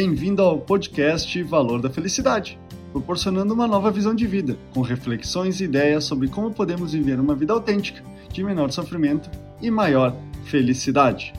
Bem-vindo ao podcast Valor da Felicidade, proporcionando uma nova visão de vida, com reflexões e ideias sobre como podemos viver uma vida autêntica, de menor sofrimento e maior felicidade.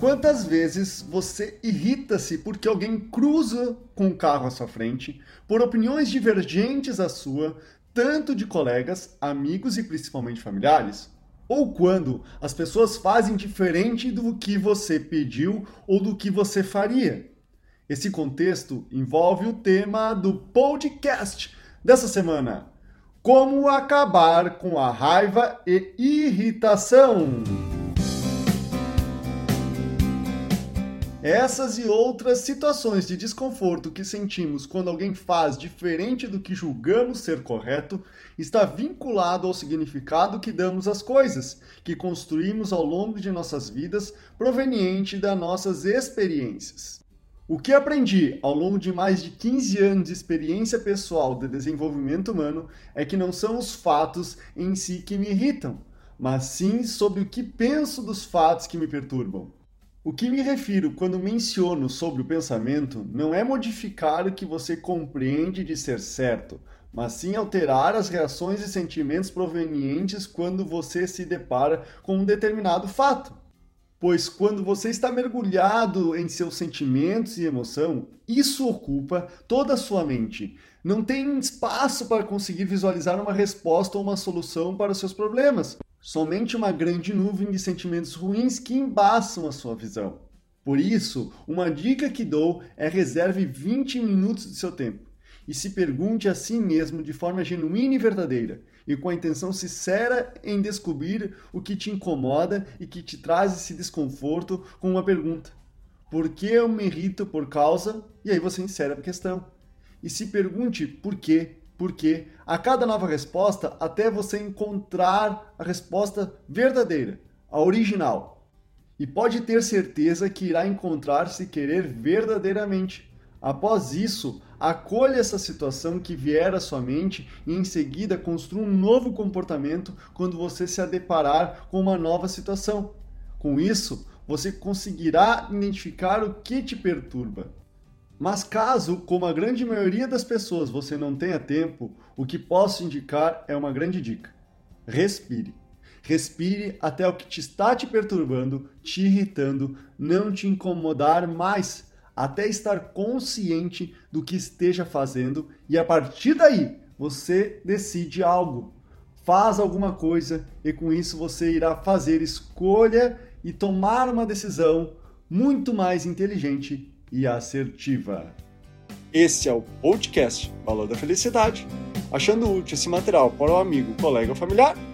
Quantas vezes você irrita-se porque alguém cruza com um carro à sua frente, por opiniões divergentes à sua, tanto de colegas, amigos e principalmente familiares? Ou quando as pessoas fazem diferente do que você pediu ou do que você faria? Esse contexto envolve o tema do podcast dessa semana: Como acabar com a raiva e irritação. Essas e outras situações de desconforto que sentimos quando alguém faz diferente do que julgamos ser correto está vinculado ao significado que damos às coisas, que construímos ao longo de nossas vidas, proveniente das nossas experiências. O que aprendi ao longo de mais de 15 anos de experiência pessoal de desenvolvimento humano é que não são os fatos em si que me irritam, mas sim sobre o que penso dos fatos que me perturbam. O que me refiro quando menciono sobre o pensamento não é modificar o que você compreende de ser certo, mas sim alterar as reações e sentimentos provenientes quando você se depara com um determinado fato. Pois quando você está mergulhado em seus sentimentos e emoção, isso ocupa toda a sua mente. Não tem espaço para conseguir visualizar uma resposta ou uma solução para os seus problemas. Somente uma grande nuvem de sentimentos ruins que embaçam a sua visão. Por isso, uma dica que dou é reserve 20 minutos de seu tempo e se pergunte a si mesmo de forma genuína e verdadeira e com a intenção sincera em descobrir o que te incomoda e que te traz esse desconforto com uma pergunta: Por que eu me irrito por causa? E aí você insere a questão. E se pergunte por quê, por quê, a cada nova resposta até você encontrar a resposta verdadeira, a original. E pode ter certeza que irá encontrar se querer verdadeiramente. Após isso, acolha essa situação que vier à sua mente e em seguida construa um novo comportamento quando você se deparar com uma nova situação. Com isso, você conseguirá identificar o que te perturba. Mas caso, como a grande maioria das pessoas, você não tenha tempo, o que posso indicar é uma grande dica. Respire. Respire até o que te está te perturbando, te irritando, não te incomodar mais até estar consciente do que esteja fazendo e a partir daí você decide algo, faz alguma coisa e com isso você irá fazer escolha e tomar uma decisão muito mais inteligente e assertiva. Esse é o podcast Valor da Felicidade. Achando útil esse material para o amigo, colega ou familiar,